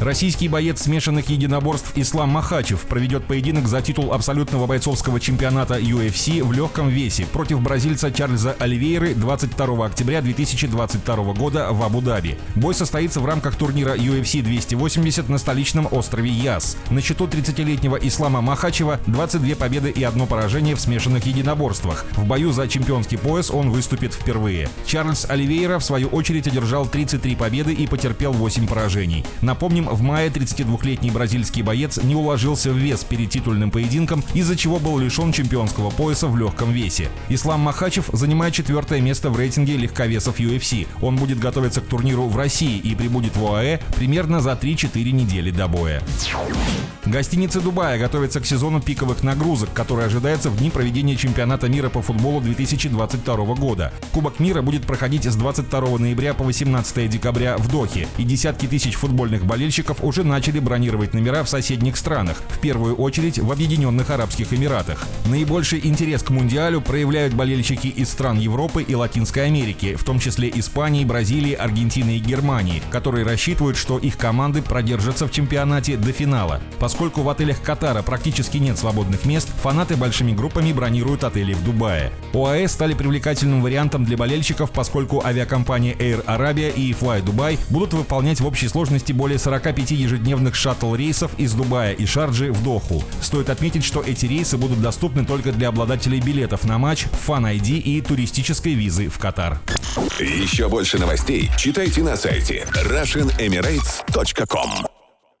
Российский боец смешанных единоборств Ислам Махачев проведет поединок за титул абсолютного бойцовского чемпионата UFC в легком весе против бразильца Чарльза Оливейры 22 октября 2022 года в Абу-Даби. Бой состоится в рамках турнира UFC 280 на столичном острове Яс. На счету 30-летнего Ислама Махачева 22 победы и одно поражение в смешанных единоборствах. В бою за чемпионский пояс он выступит впервые. Чарльз Оливейра в свою очередь одержал 33 победы и потерпел 8 поражений. Напомним, в мае 32-летний бразильский боец не уложился в вес перед титульным поединком, из-за чего был лишен чемпионского пояса в легком весе. Ислам Махачев занимает четвертое место в рейтинге легковесов UFC. Он будет готовиться к турниру в России и прибудет в ОАЭ примерно за 3-4 недели до боя. Гостиницы Дубая готовятся к сезону пиковых нагрузок, который ожидается в дни проведения чемпионата мира по футболу 2022 года. Кубок мира будет проходить с 22 ноября по 18 декабря в Дохе, и десятки тысяч футбольных болельщиков уже начали бронировать номера в соседних странах, в первую очередь в Объединенных Арабских Эмиратах. Наибольший интерес к Мундиалю проявляют болельщики из стран Европы и Латинской Америки, в том числе Испании, Бразилии, Аргентины и Германии, которые рассчитывают, что их команды продержатся в чемпионате до финала. Поскольку в отелях Катара практически нет свободных мест, фанаты большими группами бронируют отели в Дубае. ОАЭ стали привлекательным вариантом для болельщиков, поскольку авиакомпании Air Arabia и Fly Dubai будут выполнять в общей сложности более 45 ежедневных шаттл-рейсов из Дубая и Шарджи в Доху. Стоит отметить, что эти рейсы будут доступны только для обладателей билетов на матч, фан-ID и туристической визы в Катар. Еще больше новостей читайте на сайте RussianEmirates.com